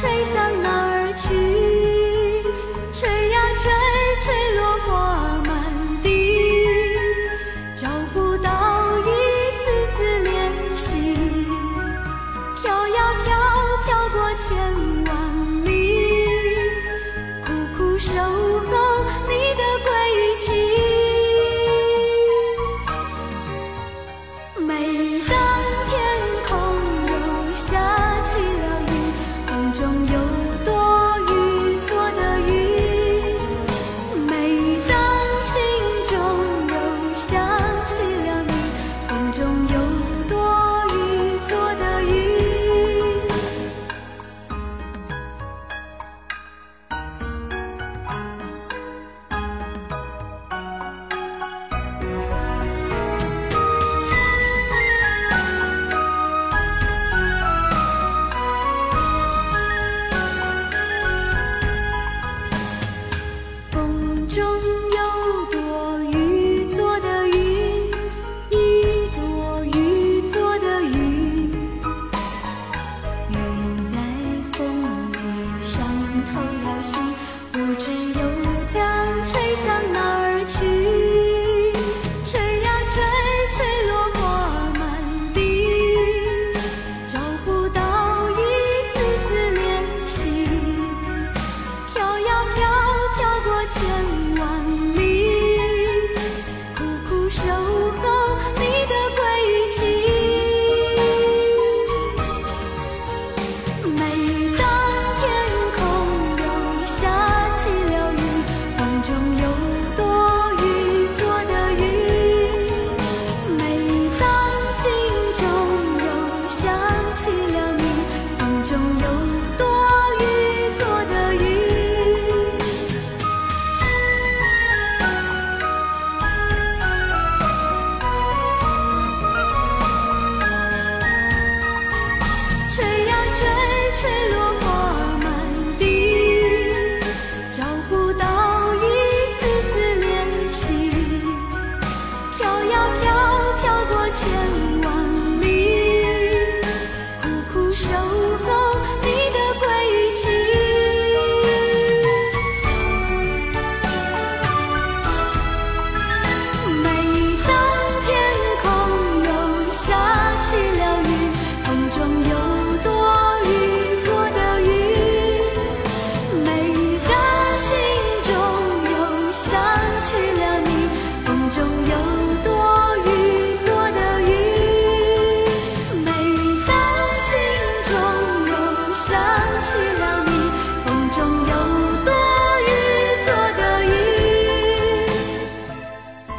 谁想？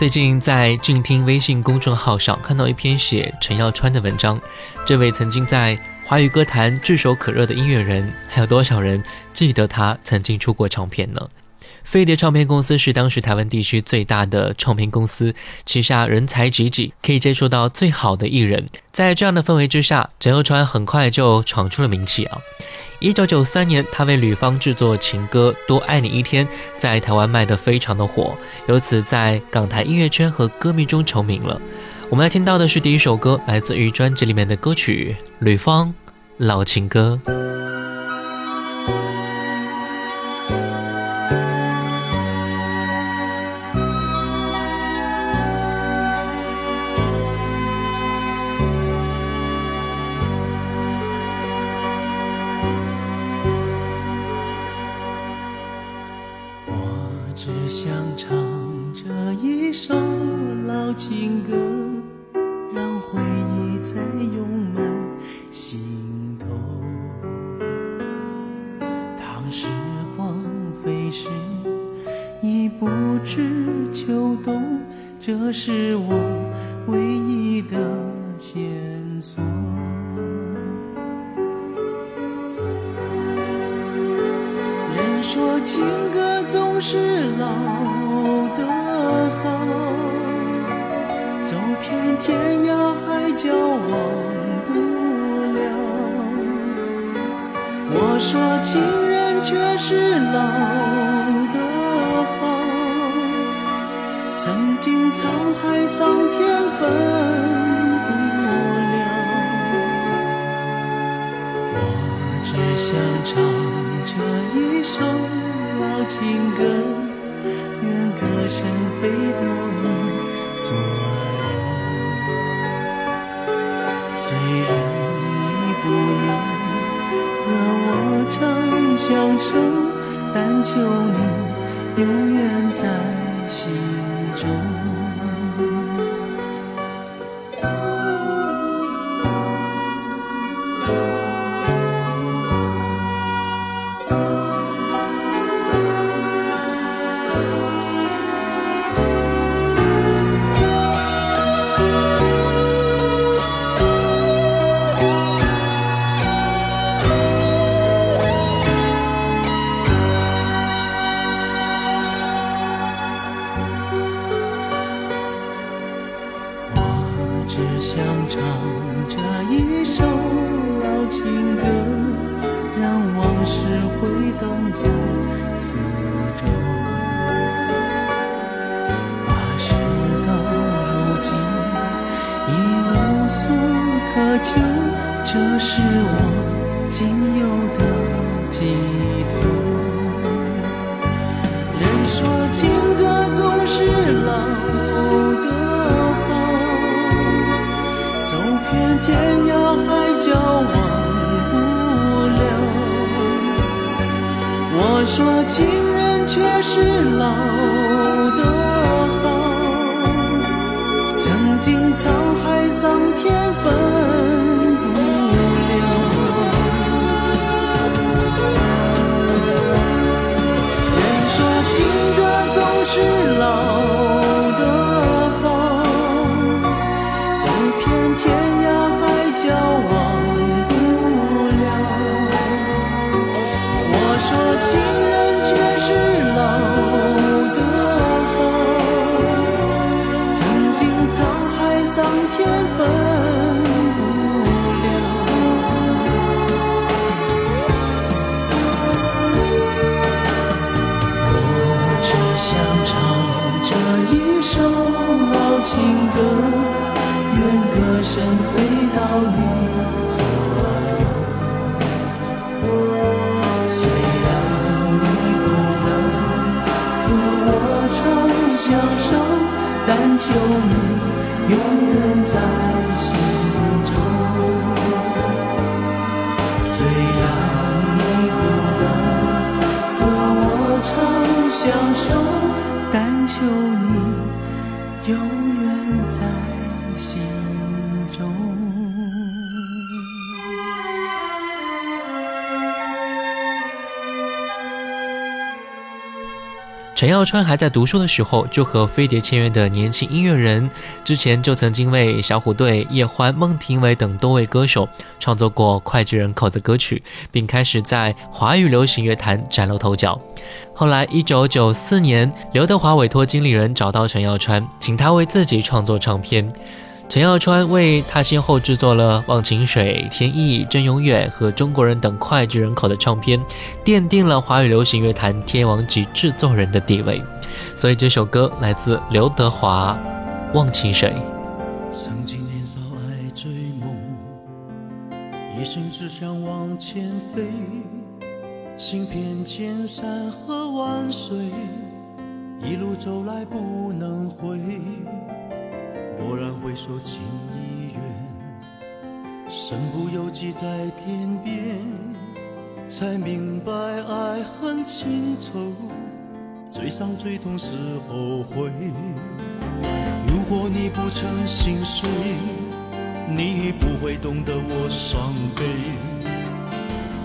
最近在静听微信公众号上看到一篇写陈耀川的文章，这位曾经在华语歌坛炙手可热的音乐人，还有多少人记得他曾经出过唱片呢？飞碟唱片公司是当时台湾地区最大的唱片公司，旗下人才济济，可以接触到最好的艺人。在这样的氛围之下，陈耀川很快就闯出了名气啊！一九九三年，他为吕方制作情歌《多爱你一天》，在台湾卖得非常的火，由此在港台音乐圈和歌迷中成名了。我们来听到的是第一首歌，来自于专辑里面的歌曲《吕方老情歌》。是老的好，走遍天涯海角忘不了。我说情人却是老的好，曾经沧海桑田分不了。我只想唱这一情歌，愿歌声飞到你左右。虽然你不能和我长相守，但求你永远在心中。陈耀川还在读书的时候，就和飞碟签约的年轻音乐人，之前就曾经为小虎队、叶欢、孟庭苇等多位歌手创作过脍炙人口的歌曲，并开始在华语流行乐坛崭露头角。后来，一九九四年，刘德华委托经理人找到陈耀川，请他为自己创作唱片。陈耀川为他先后制作了《忘情水》《天意》《真永远》和《中国人》等脍炙人口的唱片，奠定了华语流行乐坛天王级制作人的地位。所以这首歌来自刘德华，《忘情水》。曾经年少爱追梦，一生只想往前飞，行遍千山和万水，一路走来不能回。蓦然回首，情已远，身不由己在天边，才明白爱恨情仇，最伤最痛是后悔。如果你不曾心碎，你不会懂得我伤悲。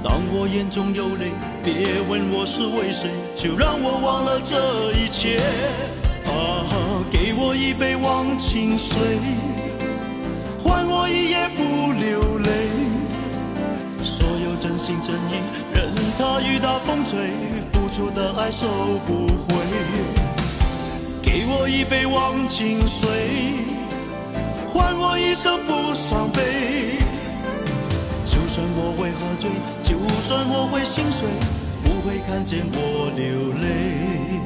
当我眼中有泪，别问我是为谁，就让我忘了这一切。啊，一杯忘情水，换我一夜不流泪。所有真心真意，任它雨打风吹，付出的爱收不回。给我一杯忘情水，换我一生不伤悲。就算我会喝醉，就算我会心碎，不会看见我流泪。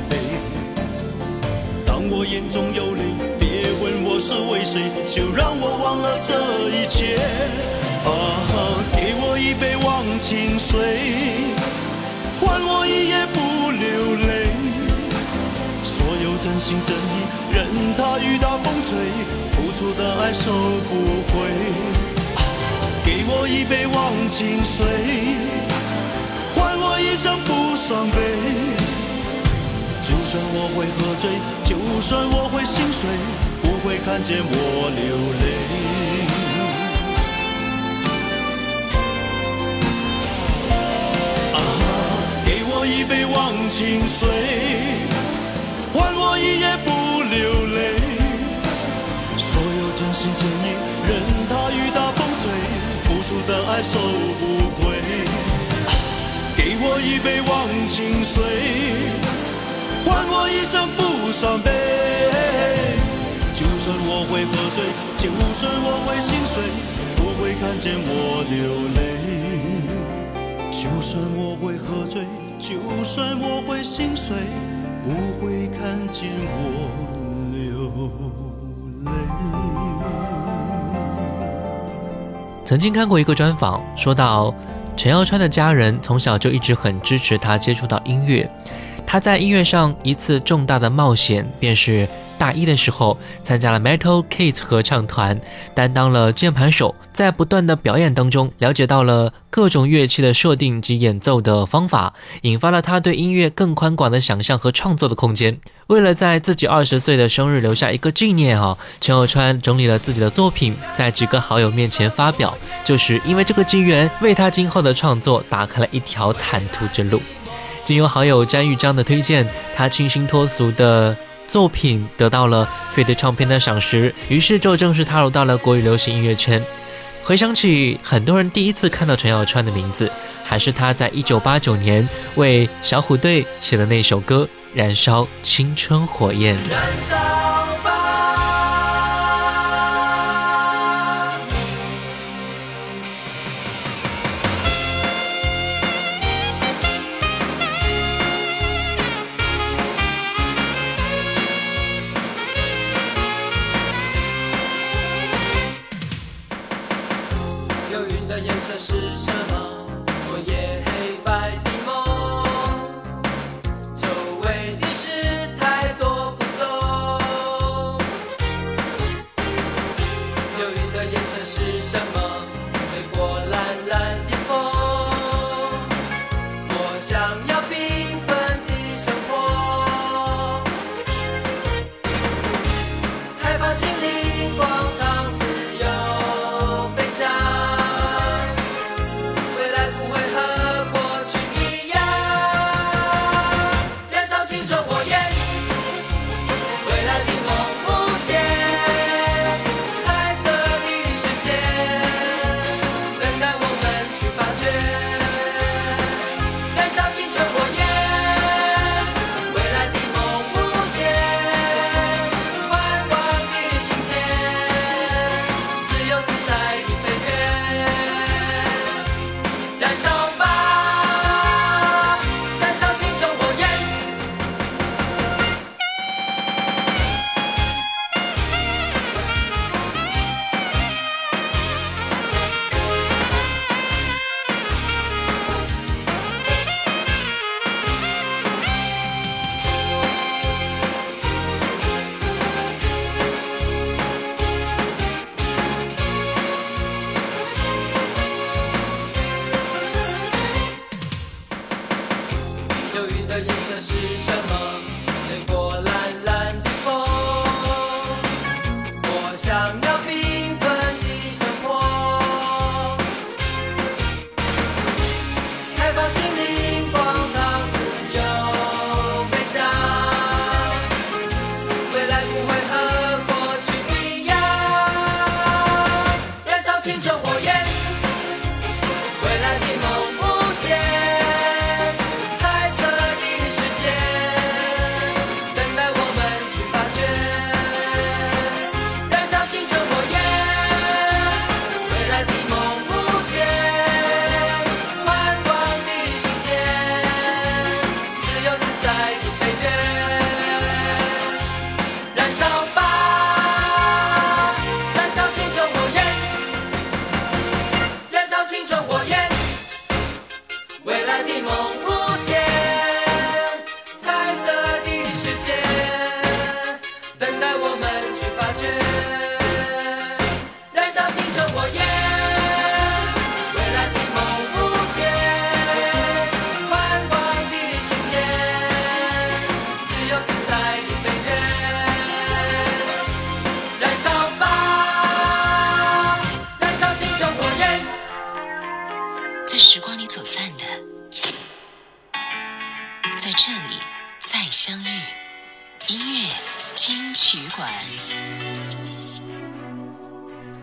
眼中有泪，别问我是为谁，就让我忘了这一切。啊，给我一杯忘情水，换我一夜不流泪。所有真心真意，任它雨打风吹，付出的爱收不回。给我一杯忘情水，换我一生不伤悲。就算我会喝醉，就算我会心碎，不会看见我流泪。啊，给我一杯忘情水，换我一夜不流泪。所有真心真意，任它雨打风吹，付出的爱收不回。啊给我一杯忘情水，我一生不伤悲。就算我会喝醉，就算我会心碎，不会看见我流泪。就算我会喝醉，就算我会心碎，不会看见我流泪。曾经看过一个专访，说到陈耀川的家人从小就一直很支持他接触到音乐。他在音乐上一次重大的冒险，便是大一的时候参加了 Metal Kids 合唱团，担当了键盘手。在不断的表演当中，了解到了各种乐器的设定及演奏的方法，引发了他对音乐更宽广的想象和创作的空间。为了在自己二十岁的生日留下一个纪念啊，陈小川整理了自己的作品，在几个好友面前发表，就是因为这个机缘，为他今后的创作打开了一条坦途之路。经由好友詹玉章的推荐，他清新脱俗的作品得到了飞碟唱片的赏识，于是就正式踏入到了国语流行音乐圈。回想起很多人第一次看到陈小川的名字，还是他在一九八九年为小虎队写的那首歌《燃烧青春火焰》。燃烧吧！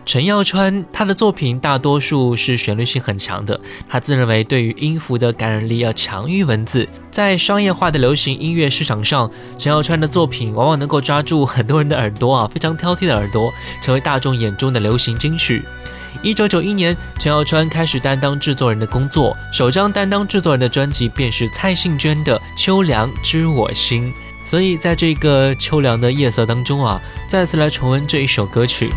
陈耀川他的作品大多数是旋律性很强的，他自认为对于音符的感染力要强于文字。在商业化的流行音乐市场上，陈耀川的作品往往能够抓住很多人的耳朵啊，非常挑剔的耳朵，成为大众眼中的流行金曲。一九九一年，陈耀川开始担当制作人的工作，首张担当制作人的专辑便是蔡幸娟的《秋凉知我心》。所以在这个秋凉的夜色当中啊，再次来重温这一首歌曲。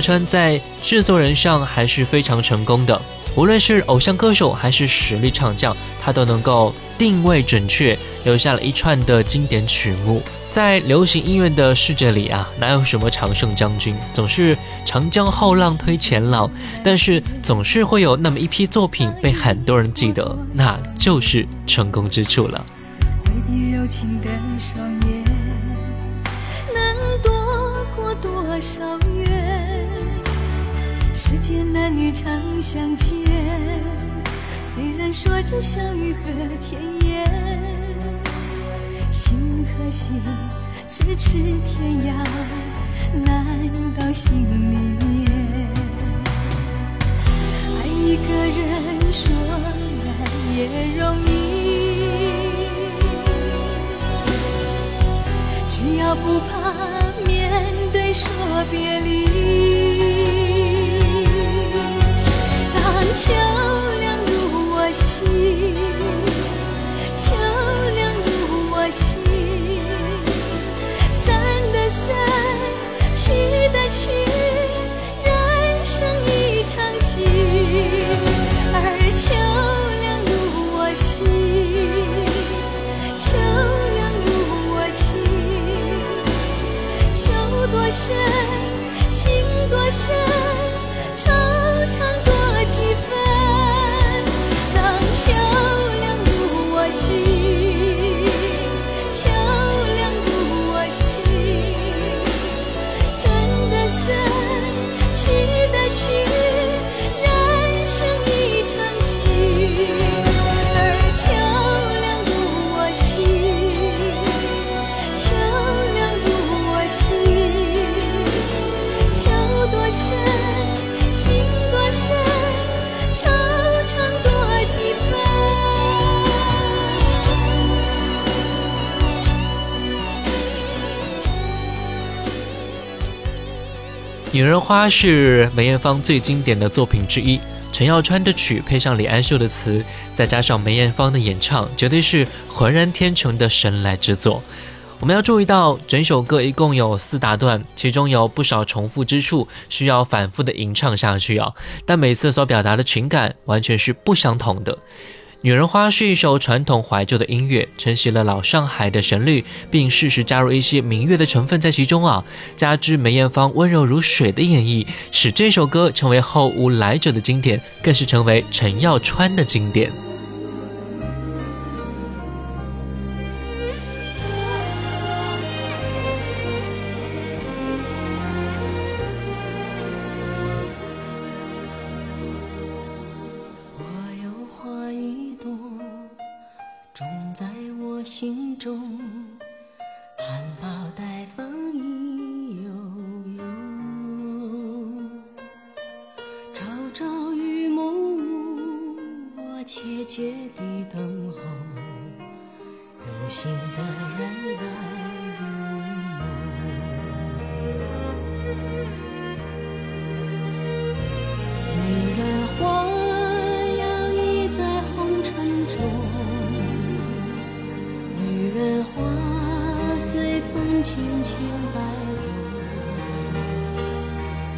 川在制作人上还是非常成功的，无论是偶像歌手还是实力唱将，他都能够定位准确，留下了一串的经典曲目。在流行音乐的世界里啊，哪有什么常胜将军，总是长江后浪推前浪，但是总是会有那么一批作品被很多人记得，那就是成功之处了。回避柔情的双眼，男女常相见，虽然说着笑语和甜言，心和心咫尺天涯，难到心里面。爱一个人说来也容易，只要不怕面对说别离。多深，心多深，惆怅女人花》是梅艳芳最经典的作品之一，陈耀川的曲配上李安秀的词，再加上梅艳芳的演唱，绝对是浑然天成的神来之作。我们要注意到，整首歌一共有四大段，其中有不少重复之处，需要反复的吟唱下去啊。但每次所表达的情感完全是不相同的。《女人花》是一首传统怀旧的音乐，承袭了老上海的旋律，并适时加入一些民乐的成分在其中啊。加之梅艳芳温柔如水的演绎，使这首歌成为后无来者的经典，更是成为陈耀川的经典。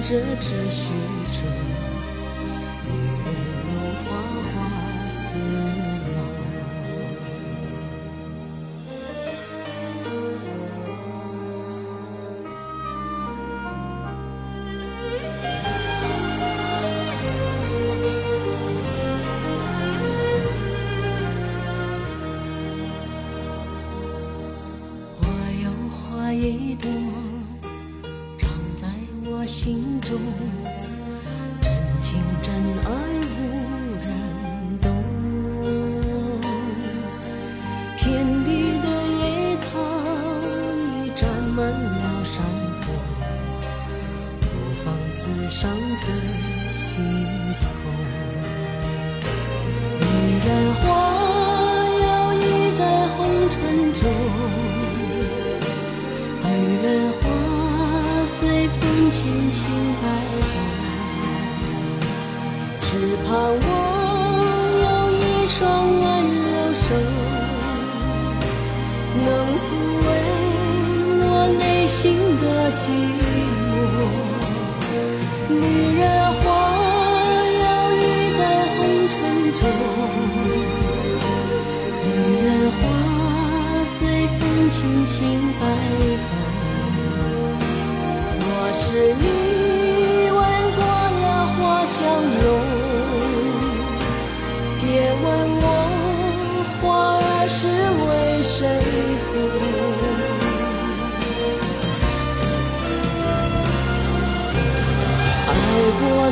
着只虚着。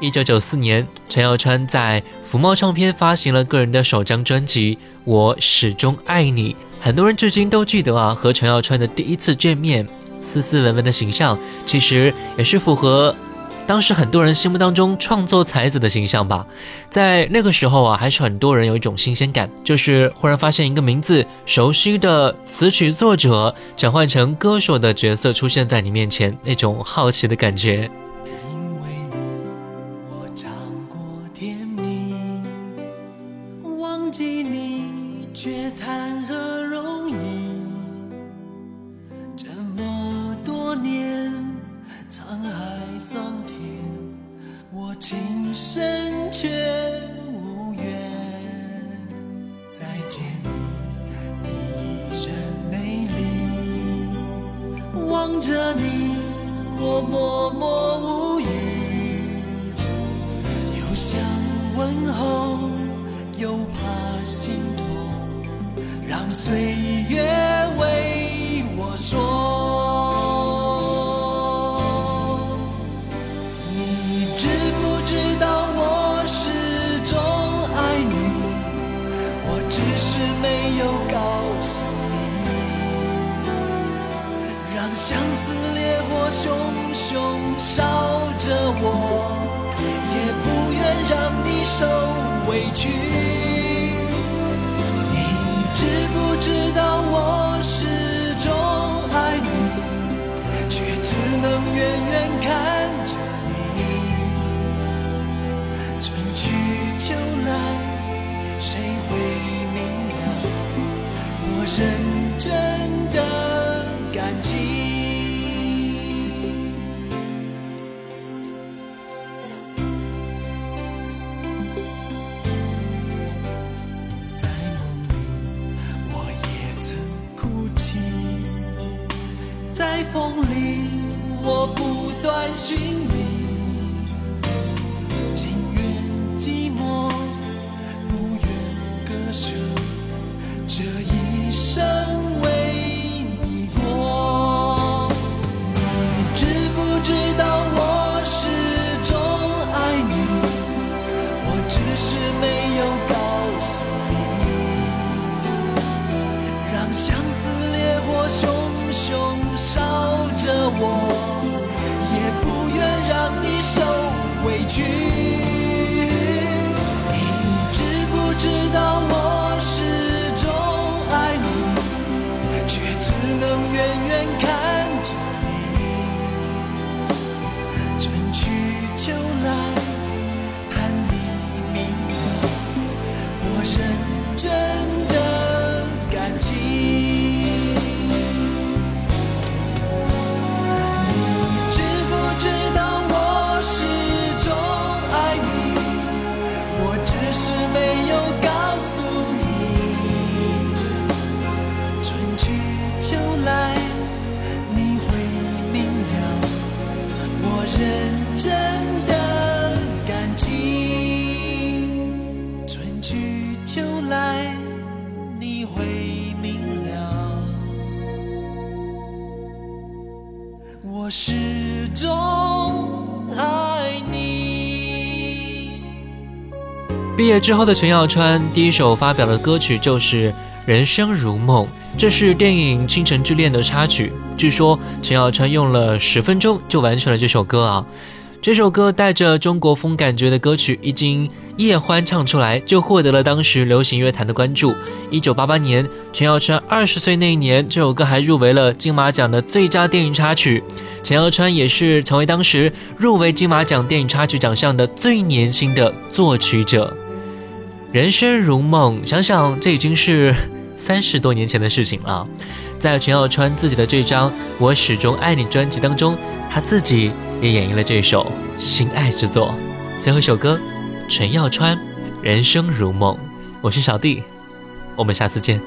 一九九四年，陈耀川在福茂唱片发行了个人的首张专辑《我始终爱你》。很多人至今都记得啊，和陈耀川的第一次见面，斯斯文文的形象，其实也是符合当时很多人心目当中创作才子的形象吧。在那个时候啊，还是很多人有一种新鲜感，就是忽然发现一个名字熟悉的词曲作者转换成歌手的角色出现在你面前，那种好奇的感觉。望着你，我默默无语，又想问候，又怕心痛，让岁月情毕业之后的陈耀川第一首发表的歌曲就是《人生如梦》，这是电影《倾城之恋》的插曲。据说陈耀川用了十分钟就完成了这首歌啊！这首歌带着中国风感觉的歌曲，一经叶欢唱出来，就获得了当时流行乐坛的关注。一九八八年，陈耀川二十岁那一年，这首歌还入围了金马奖的最佳电影插曲。陈耀川也是成为当时入围金马奖电影插曲奖项的最年轻的作曲者。人生如梦，想想这已经是 三十多年前的事情了。在陈耀川自己的这张《我始终爱你》专辑当中，他自己也演绎了这首心爱之作。最后一首歌，陈耀川《人生如梦》。我是小弟，我们下次见。